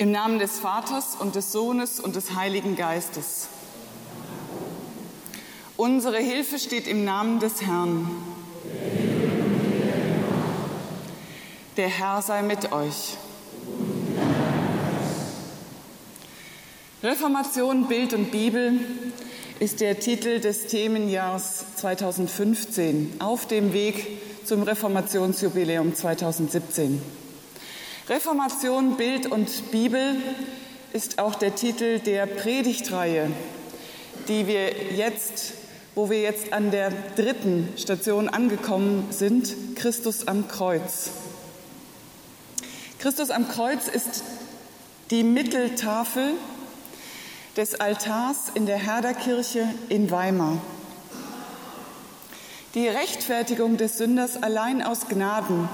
Im Namen des Vaters und des Sohnes und des Heiligen Geistes. Unsere Hilfe steht im Namen des Herrn. Der Herr sei mit euch. Reformation, Bild und Bibel ist der Titel des Themenjahrs 2015 auf dem Weg zum Reformationsjubiläum 2017. Reformation, Bild und Bibel ist auch der Titel der Predigtreihe, die wir jetzt, wo wir jetzt an der dritten Station angekommen sind, Christus am Kreuz. Christus am Kreuz ist die Mitteltafel des Altars in der Herderkirche in Weimar. Die Rechtfertigung des Sünders allein aus Gnaden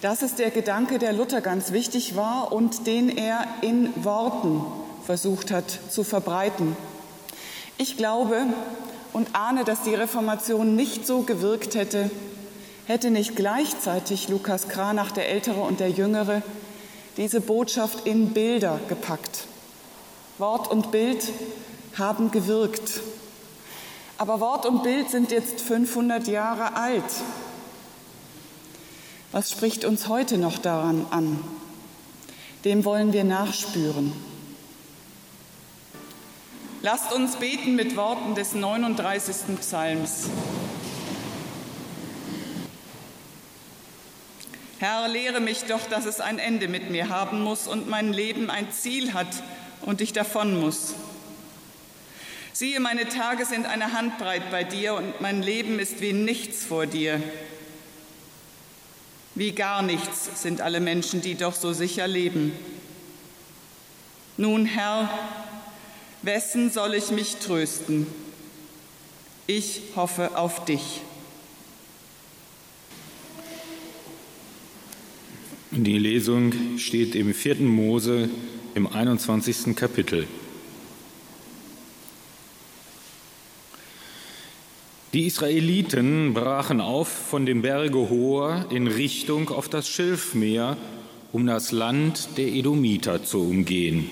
das ist der Gedanke, der Luther ganz wichtig war und den er in Worten versucht hat zu verbreiten. Ich glaube und ahne, dass die Reformation nicht so gewirkt hätte, hätte nicht gleichzeitig Lukas Kranach, der Ältere und der Jüngere, diese Botschaft in Bilder gepackt. Wort und Bild haben gewirkt. Aber Wort und Bild sind jetzt 500 Jahre alt. Was spricht uns heute noch daran an? Dem wollen wir nachspüren. Lasst uns beten mit Worten des 39. Psalms. Herr, lehre mich doch, dass es ein Ende mit mir haben muss und mein Leben ein Ziel hat und ich davon muss. Siehe, meine Tage sind eine Handbreit bei dir und mein Leben ist wie nichts vor dir. Wie gar nichts sind alle Menschen, die doch so sicher leben. Nun, Herr, wessen soll ich mich trösten? Ich hoffe auf dich. Die Lesung steht im vierten Mose im 21. Kapitel. Die Israeliten brachen auf von dem Berge Hor in Richtung auf das Schilfmeer, um das Land der Edomiter zu umgehen.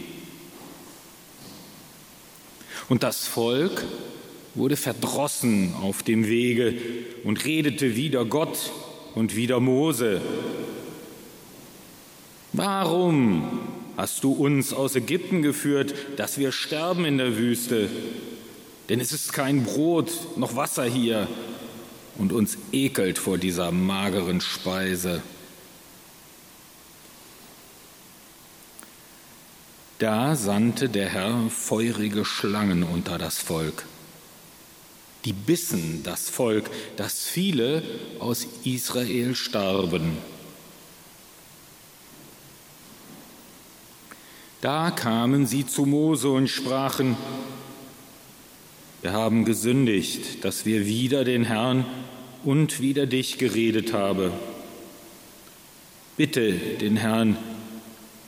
Und das Volk wurde verdrossen auf dem Wege und redete wider Gott und wider Mose. Warum hast du uns aus Ägypten geführt, dass wir sterben in der Wüste? Denn es ist kein Brot noch Wasser hier und uns ekelt vor dieser mageren Speise. Da sandte der Herr feurige Schlangen unter das Volk. Die bissen das Volk, dass viele aus Israel starben. Da kamen sie zu Mose und sprachen, wir haben gesündigt, dass wir wieder den Herrn und wieder dich geredet haben. Bitte den Herrn,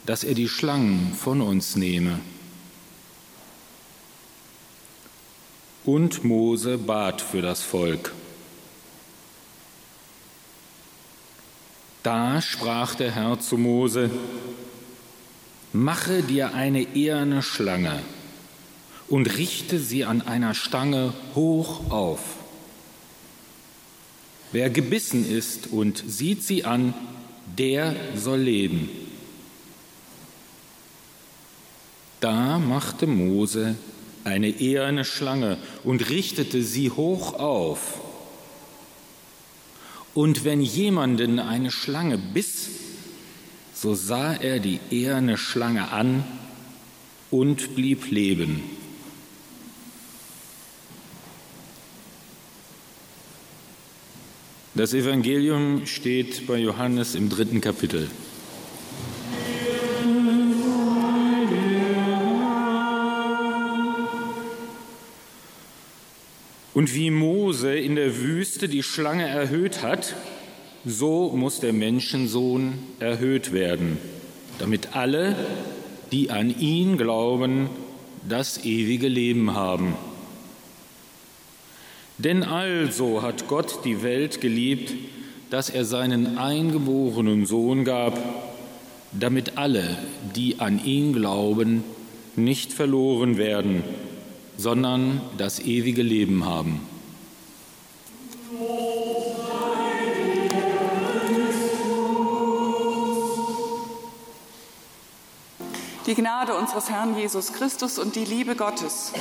dass er die Schlangen von uns nehme. Und Mose bat für das Volk. Da sprach der Herr zu Mose, Mache dir eine eherne Schlange und richte sie an einer Stange hoch auf. Wer gebissen ist und sieht sie an, der soll leben. Da machte Mose eine eherne Schlange und richtete sie hoch auf. Und wenn jemanden eine Schlange biss, so sah er die eherne Schlange an und blieb leben. Das Evangelium steht bei Johannes im dritten Kapitel. Und wie Mose in der Wüste die Schlange erhöht hat, so muss der Menschensohn erhöht werden, damit alle, die an ihn glauben, das ewige Leben haben. Denn also hat Gott die Welt geliebt, dass er seinen eingeborenen Sohn gab, damit alle, die an ihn glauben, nicht verloren werden, sondern das ewige Leben haben. Die Gnade unseres Herrn Jesus Christus und die Liebe Gottes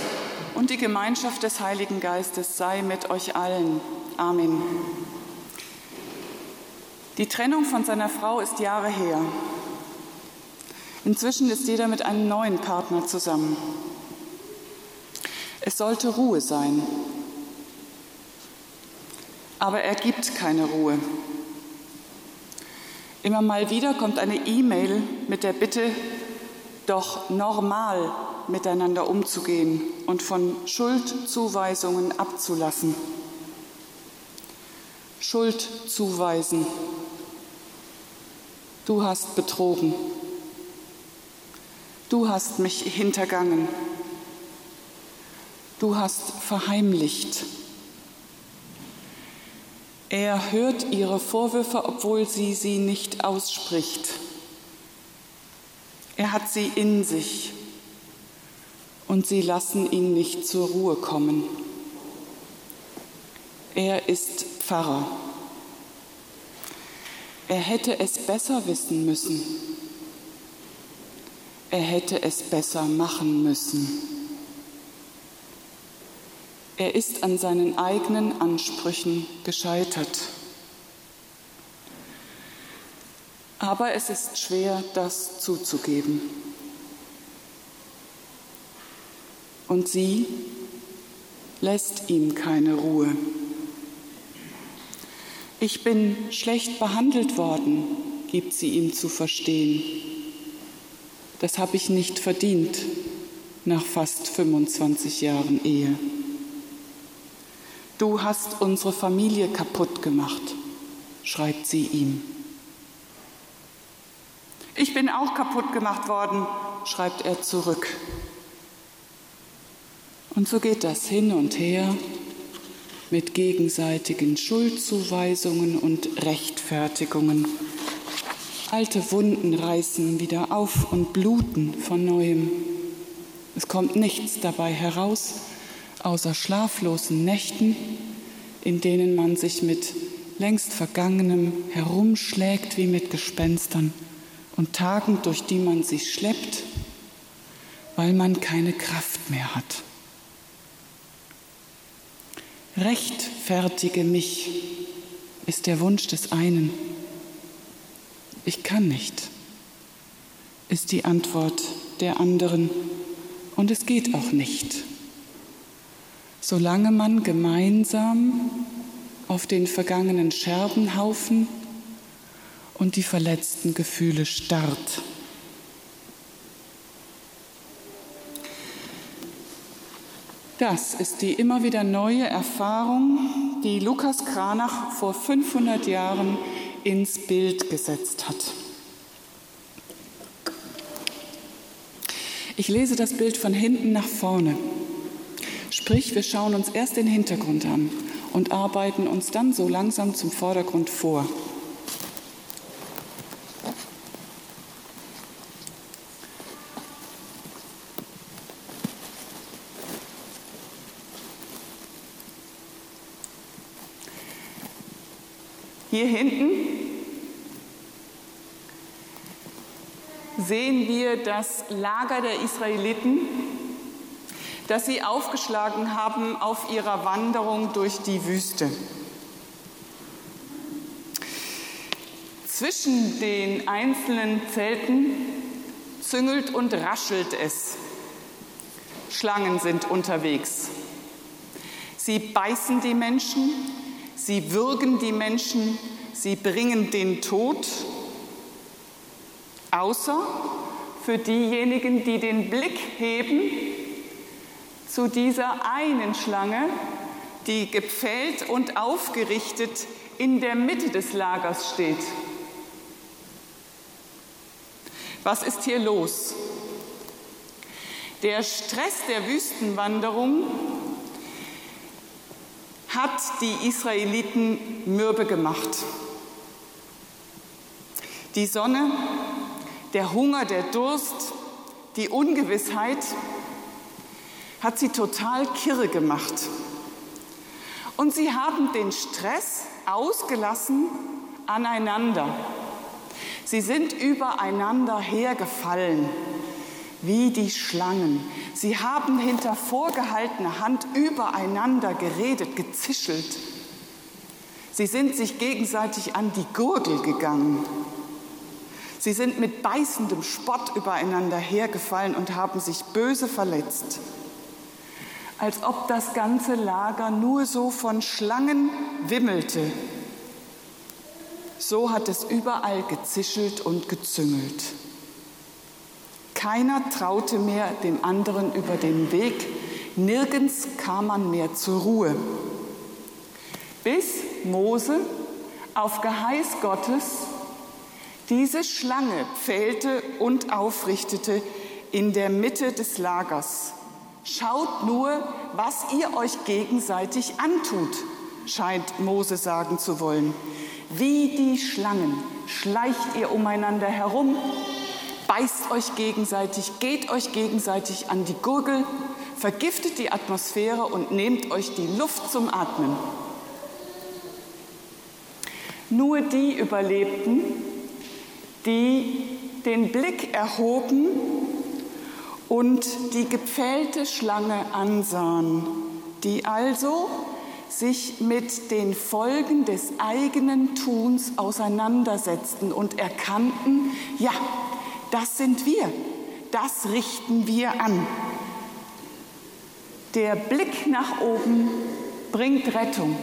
und die Gemeinschaft des Heiligen Geistes sei mit euch allen. Amen. Die Trennung von seiner Frau ist Jahre her. Inzwischen ist jeder mit einem neuen Partner zusammen. Es sollte Ruhe sein. Aber er gibt keine Ruhe. Immer mal wieder kommt eine E-Mail mit der Bitte, doch normal miteinander umzugehen und von Schuldzuweisungen abzulassen. Schuld zuweisen. Du hast betrogen. Du hast mich hintergangen. Du hast verheimlicht. Er hört ihre Vorwürfe, obwohl sie sie nicht ausspricht. Er hat sie in sich und sie lassen ihn nicht zur Ruhe kommen. Er ist Pfarrer. Er hätte es besser wissen müssen. Er hätte es besser machen müssen. Er ist an seinen eigenen Ansprüchen gescheitert. Aber es ist schwer, das zuzugeben. Und sie lässt ihm keine Ruhe. Ich bin schlecht behandelt worden, gibt sie ihm zu verstehen. Das habe ich nicht verdient nach fast 25 Jahren Ehe. Du hast unsere Familie kaputt gemacht, schreibt sie ihm. Ich bin auch kaputt gemacht worden, schreibt er zurück. Und so geht das hin und her mit gegenseitigen Schuldzuweisungen und Rechtfertigungen. Alte Wunden reißen wieder auf und bluten von neuem. Es kommt nichts dabei heraus, außer schlaflosen Nächten, in denen man sich mit längst Vergangenem herumschlägt wie mit Gespenstern und Tagen, durch die man sich schleppt, weil man keine Kraft mehr hat. Rechtfertige mich ist der Wunsch des einen. Ich kann nicht, ist die Antwort der anderen. Und es geht auch nicht, solange man gemeinsam auf den vergangenen Scherbenhaufen und die verletzten Gefühle starrt. Das ist die immer wieder neue Erfahrung, die Lukas Kranach vor 500 Jahren ins Bild gesetzt hat. Ich lese das Bild von hinten nach vorne. Sprich, wir schauen uns erst den Hintergrund an und arbeiten uns dann so langsam zum Vordergrund vor. Hier hinten sehen wir das Lager der Israeliten, das sie aufgeschlagen haben auf ihrer Wanderung durch die Wüste. Zwischen den einzelnen Zelten züngelt und raschelt es. Schlangen sind unterwegs. Sie beißen die Menschen, Sie würgen die Menschen, sie bringen den Tod, außer für diejenigen, die den Blick heben zu dieser einen Schlange, die gepfählt und aufgerichtet in der Mitte des Lagers steht. Was ist hier los? Der Stress der Wüstenwanderung hat die Israeliten mürbe gemacht. Die Sonne, Der Hunger, der Durst, die Ungewissheit hat sie total kirre gemacht. Und sie haben den Stress ausgelassen aneinander. Sie sind übereinander hergefallen, wie die Schlangen. Sie haben hinter vorgehaltener Hand übereinander geredet, gezischelt. Sie sind sich gegenseitig an die Gurgel gegangen. Sie sind mit beißendem Spott übereinander hergefallen und haben sich böse verletzt als ob das ganze Lager nur so von Schlangen wimmelte. So hat es überall gezischelt und gezüngelt. Keiner traute mehr dem anderen über den Weg, nirgends kam man mehr zur Ruhe. Bis Mose auf Geheiß Gottes diese Schlange pfählte und aufrichtete in der Mitte des Lagers. Schaut nur, was ihr euch gegenseitig antut, scheint Mose sagen zu wollen. Wie die Schlangen schleicht ihr umeinander herum, beißt euch gegenseitig, geht euch gegenseitig an die Gurgel, vergiftet die Atmosphäre und nehmt euch die Luft zum Atmen. Nur die überlebten, die den Blick erhoben und die gepfählte Schlange ansahen, die also sich mit den Folgen des eigenen Tuns auseinandersetzten und erkannten, ja, das sind wir, das richten wir an. Der Blick nach oben bringt Rettung.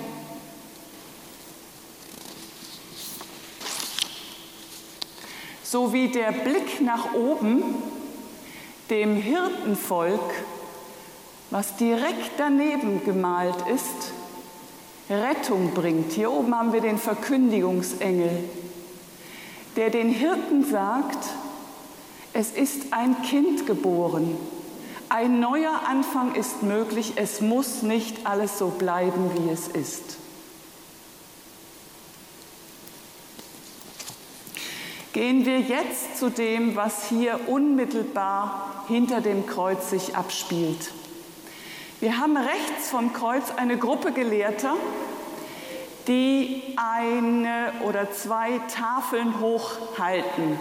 So wie der Blick nach oben dem Hirtenvolk, was direkt daneben gemalt ist, Rettung bringt. Hier oben haben wir den Verkündigungsengel, der den Hirten sagt, es ist ein Kind geboren, ein neuer Anfang ist möglich, es muss nicht alles so bleiben, wie es ist. Gehen wir jetzt zu dem, was hier unmittelbar hinter dem Kreuz sich abspielt. Wir haben rechts vom Kreuz eine Gruppe Gelehrter, die eine oder zwei Tafeln hochhalten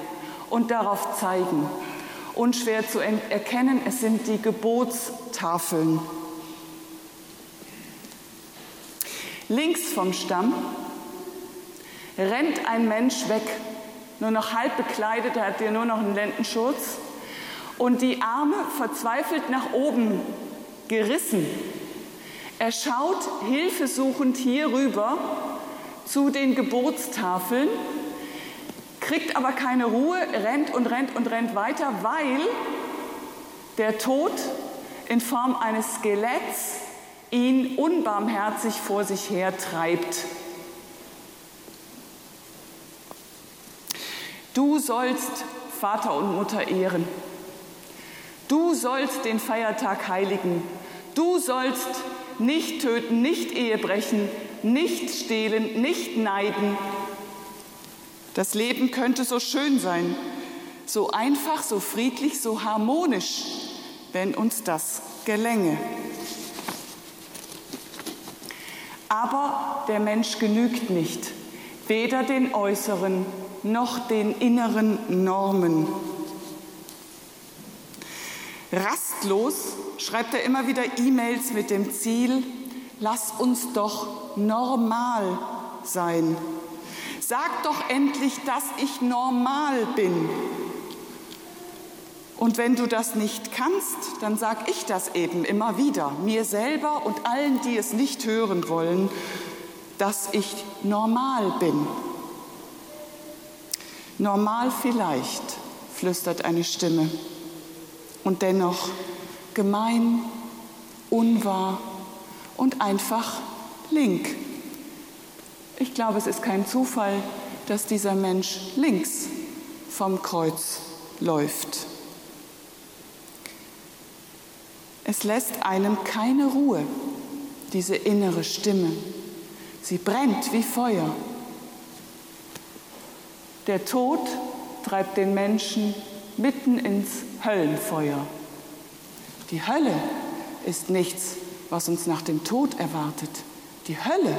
und darauf zeigen. Unschwer zu erkennen, es sind die Gebotstafeln. Links vom Stamm rennt ein Mensch weg nur noch halb bekleidet, er hat hier nur noch einen Lendenschutz und die Arme verzweifelt nach oben gerissen. Er schaut hilfesuchend hier rüber zu den Geburtstafeln, kriegt aber keine Ruhe, rennt und rennt und rennt weiter, weil der Tod in Form eines Skeletts ihn unbarmherzig vor sich her treibt. Du sollst Vater und Mutter ehren. Du sollst den Feiertag heiligen. Du sollst nicht töten, nicht Ehe brechen, nicht stehlen, nicht neiden. Das Leben könnte so schön sein, so einfach, so friedlich, so harmonisch, wenn uns das gelänge. Aber der Mensch genügt nicht, weder den äußeren noch den inneren Normen. Rastlos schreibt er immer wieder E-Mails mit dem Ziel, lass uns doch normal sein. Sag doch endlich, dass ich normal bin. Und wenn du das nicht kannst, dann sag ich das eben immer wieder, mir selber und allen, die es nicht hören wollen, dass ich normal bin. Normal vielleicht, flüstert eine Stimme. Und dennoch gemein, unwahr und einfach link. Ich glaube, es ist kein Zufall, dass dieser Mensch links vom Kreuz läuft. Es lässt einem keine Ruhe, diese innere Stimme. Sie brennt wie Feuer der Tod treibt den Menschen mitten ins Höllenfeuer. Die Hölle ist nichts, was uns nach dem Tod erwartet. Die Hölle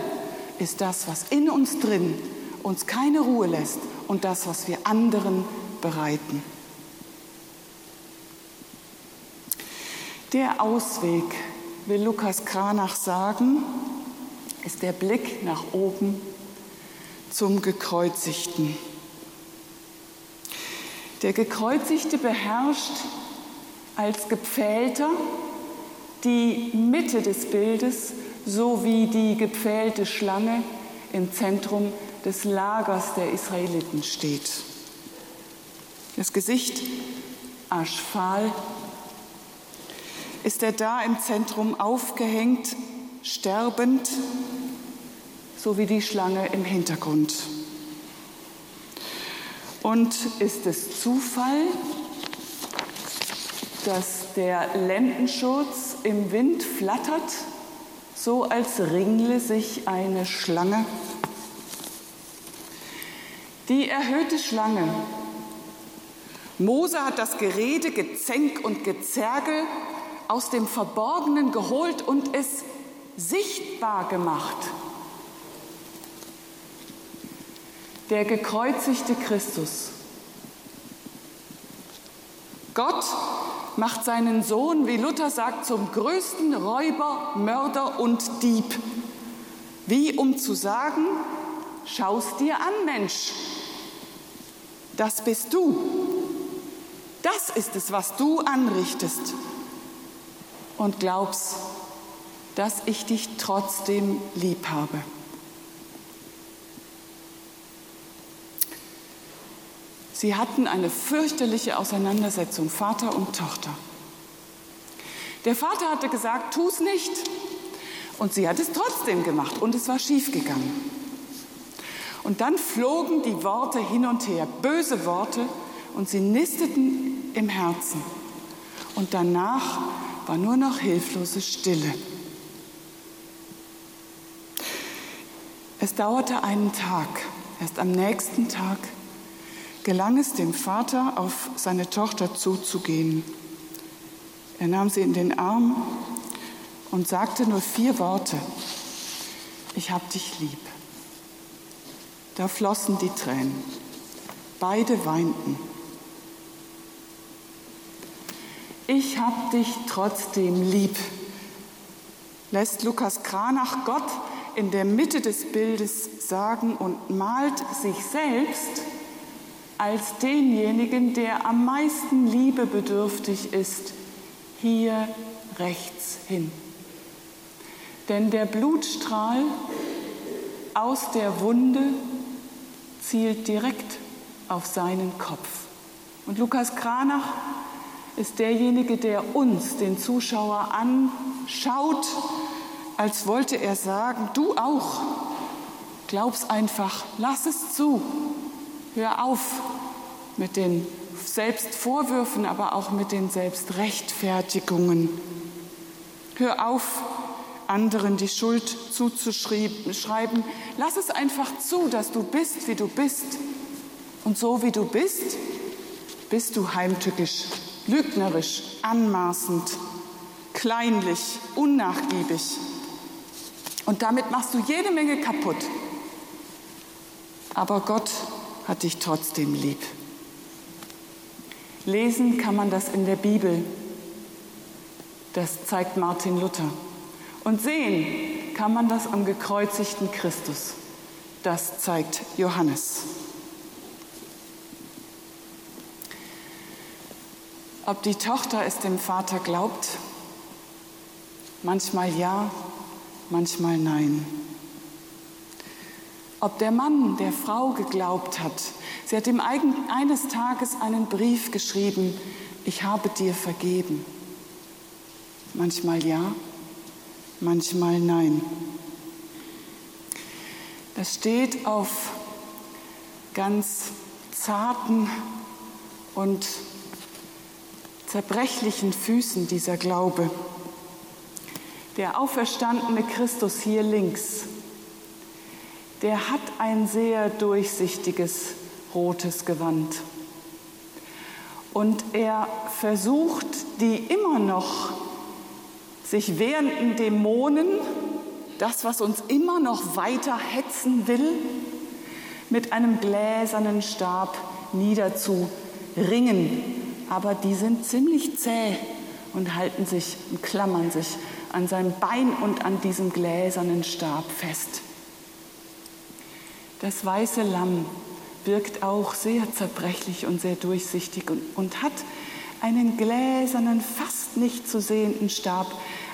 ist das, was in uns drin uns keine Ruhe lässt und das, was wir anderen bereiten. Der Ausweg, will Lukas Kranach sagen, ist der Blick nach oben zum Gekreuzigten. Der Gekreuzigte beherrscht als Gepfählter die Mitte des Bildes sowie die gepfählte Schlange im Zentrum des Lagers der Israeliten steht. Das Gesicht aschfahl ist er da im Zentrum aufgehängt, sterbend, so wie die Schlange im Hintergrund. Und ist es Zufall, dass der Lendenschurz im Wind flattert, so als ringle sich eine Schlange? Die erhöhte Schlange. Mose hat das Gerede, Gezänk und Gezergel aus dem Verborgenen geholt und es sichtbar gemacht. Der gekreuzigte Christus. Gott macht seinen Sohn, wie Luther sagt, zum größten Räuber, Mörder und Dieb. Wie um zu sagen, schaust dir an, Mensch, das bist du. Das ist es, was du anrichtest. Und glaubst, dass ich dich trotzdem lieb habe. Sie hatten eine fürchterliche Auseinandersetzung, Vater und Tochter. Der Vater hatte gesagt, tu es nicht. Und sie hat es trotzdem gemacht und es war schiefgegangen. Und dann flogen die Worte hin und her, böse Worte, und sie nisteten im Herzen. Und danach war nur noch hilflose Stille. Es dauerte einen Tag. Erst am nächsten Tag gelang es dem Vater, auf seine Tochter zuzugehen. Er nahm sie in den Arm und sagte nur vier Worte. Ich hab dich lieb. Da flossen die Tränen. Beide weinten. Ich hab dich trotzdem lieb, lässt Lukas Kranach Gott in der Mitte des Bildes sagen und malt sich selbst als denjenigen, der am meisten liebebedürftig ist, hier rechts hin. Denn der Blutstrahl aus der Wunde zielt direkt auf seinen Kopf. Und Lukas Kranach ist derjenige, der uns, den Zuschauer, anschaut, als wollte er sagen, du auch, glaub's einfach, lass es zu, hör auf mit den Selbstvorwürfen, aber auch mit den Selbstrechtfertigungen. Hör auf, anderen die Schuld zuzuschreiben. Lass es einfach zu, dass du bist, wie du bist. Und so wie du bist, bist du heimtückisch, lügnerisch, anmaßend, kleinlich, unnachgiebig. Und damit machst du jede Menge kaputt. Aber Gott hat dich trotzdem lieb. Lesen kann man das in der Bibel. Das zeigt Martin Luther. Und sehen kann man das am gekreuzigten Christus. Das zeigt Johannes. Ob die Tochter es dem Vater glaubt? Manchmal ja, manchmal nein. Ob der Mann der Frau geglaubt hat, sie hat ihm eines Tages einen Brief geschrieben, ich habe dir vergeben. Manchmal ja, manchmal nein. Das steht auf ganz zarten und zerbrechlichen Füßen dieser Glaube. Der auferstandene Christus hier links, der hat ein sehr durchsichtiges rotes Gewand. Und er versucht, die immer noch sich wehrenden Dämonen, das, was uns immer noch weiter hetzen will, mit einem gläsernen Stab niederzuringen. Aber die sind ziemlich zäh und halten sich und klammern sich an seinem Bein und an diesem gläsernen Stab fest. Das weiße Lamm wirkt auch sehr zerbrechlich und sehr durchsichtig und, und hat einen gläsernen, fast nicht zu sehenden Stab,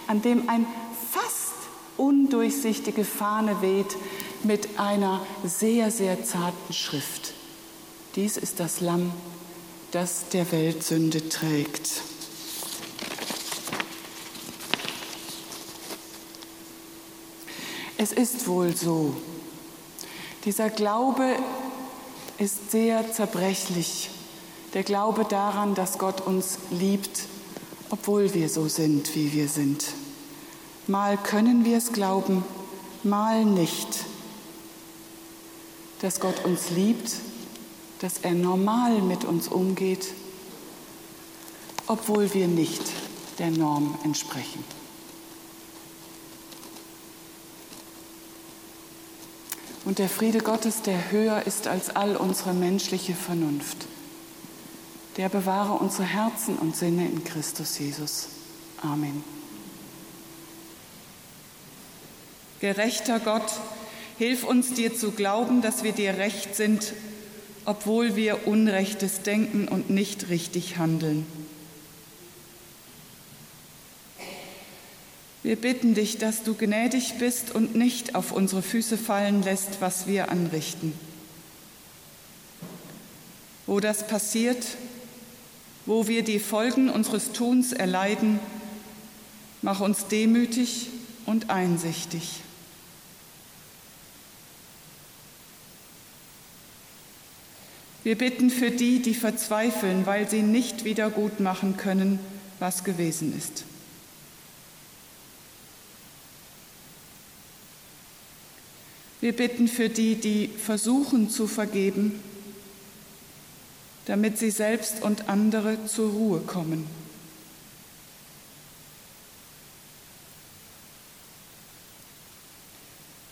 an dem ein fast undurchsichtige Fahne weht mit einer sehr, sehr zarten Schrift. Dies ist das Lamm, das der Welt Sünde trägt. Es ist wohl so, dieser Glaube ist sehr zerbrechlich. Der Glaube daran, dass Gott uns liebt, obwohl wir so sind, wie wir sind. Mal können wir es glauben, mal nicht. Dass Gott uns liebt, dass er normal mit uns umgeht, obwohl wir nicht der Norm entsprechen. Und der Friede Gottes, der höher ist als all unsere menschliche Vernunft, der bewahre unsere Herzen und Sinne in Christus Jesus. Amen. Gerechter Gott, hilf uns dir zu glauben, dass wir dir recht sind, obwohl wir Unrechtes denken und nicht richtig handeln. Wir bitten dich, dass du gnädig bist und nicht auf unsere Füße fallen lässt, was wir anrichten. Wo das passiert, wo wir die Folgen unseres Tuns erleiden, mach uns demütig und einsichtig. Wir bitten für die, die verzweifeln, weil sie nicht wieder gut machen können, was gewesen ist. Wir bitten für die, die versuchen zu vergeben, damit sie selbst und andere zur Ruhe kommen.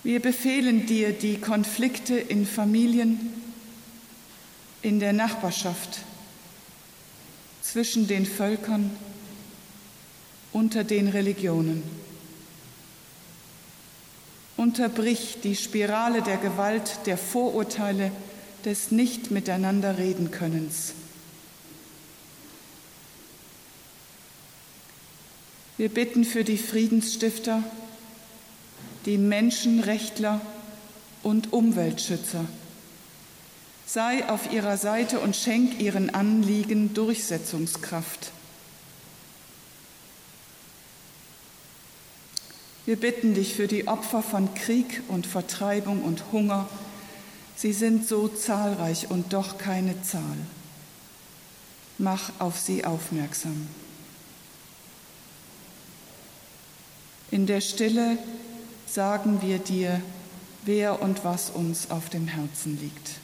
Wir befehlen dir die Konflikte in Familien, in der Nachbarschaft, zwischen den Völkern, unter den Religionen. Unterbrich die Spirale der Gewalt, der Vorurteile, des nicht miteinander reden Könnens. Wir bitten für die Friedensstifter, die Menschenrechtler und Umweltschützer. Sei auf ihrer Seite und schenk ihren Anliegen Durchsetzungskraft. Wir bitten dich für die Opfer von Krieg und Vertreibung und Hunger. Sie sind so zahlreich und doch keine Zahl. Mach auf sie aufmerksam. In der Stille sagen wir dir, wer und was uns auf dem Herzen liegt.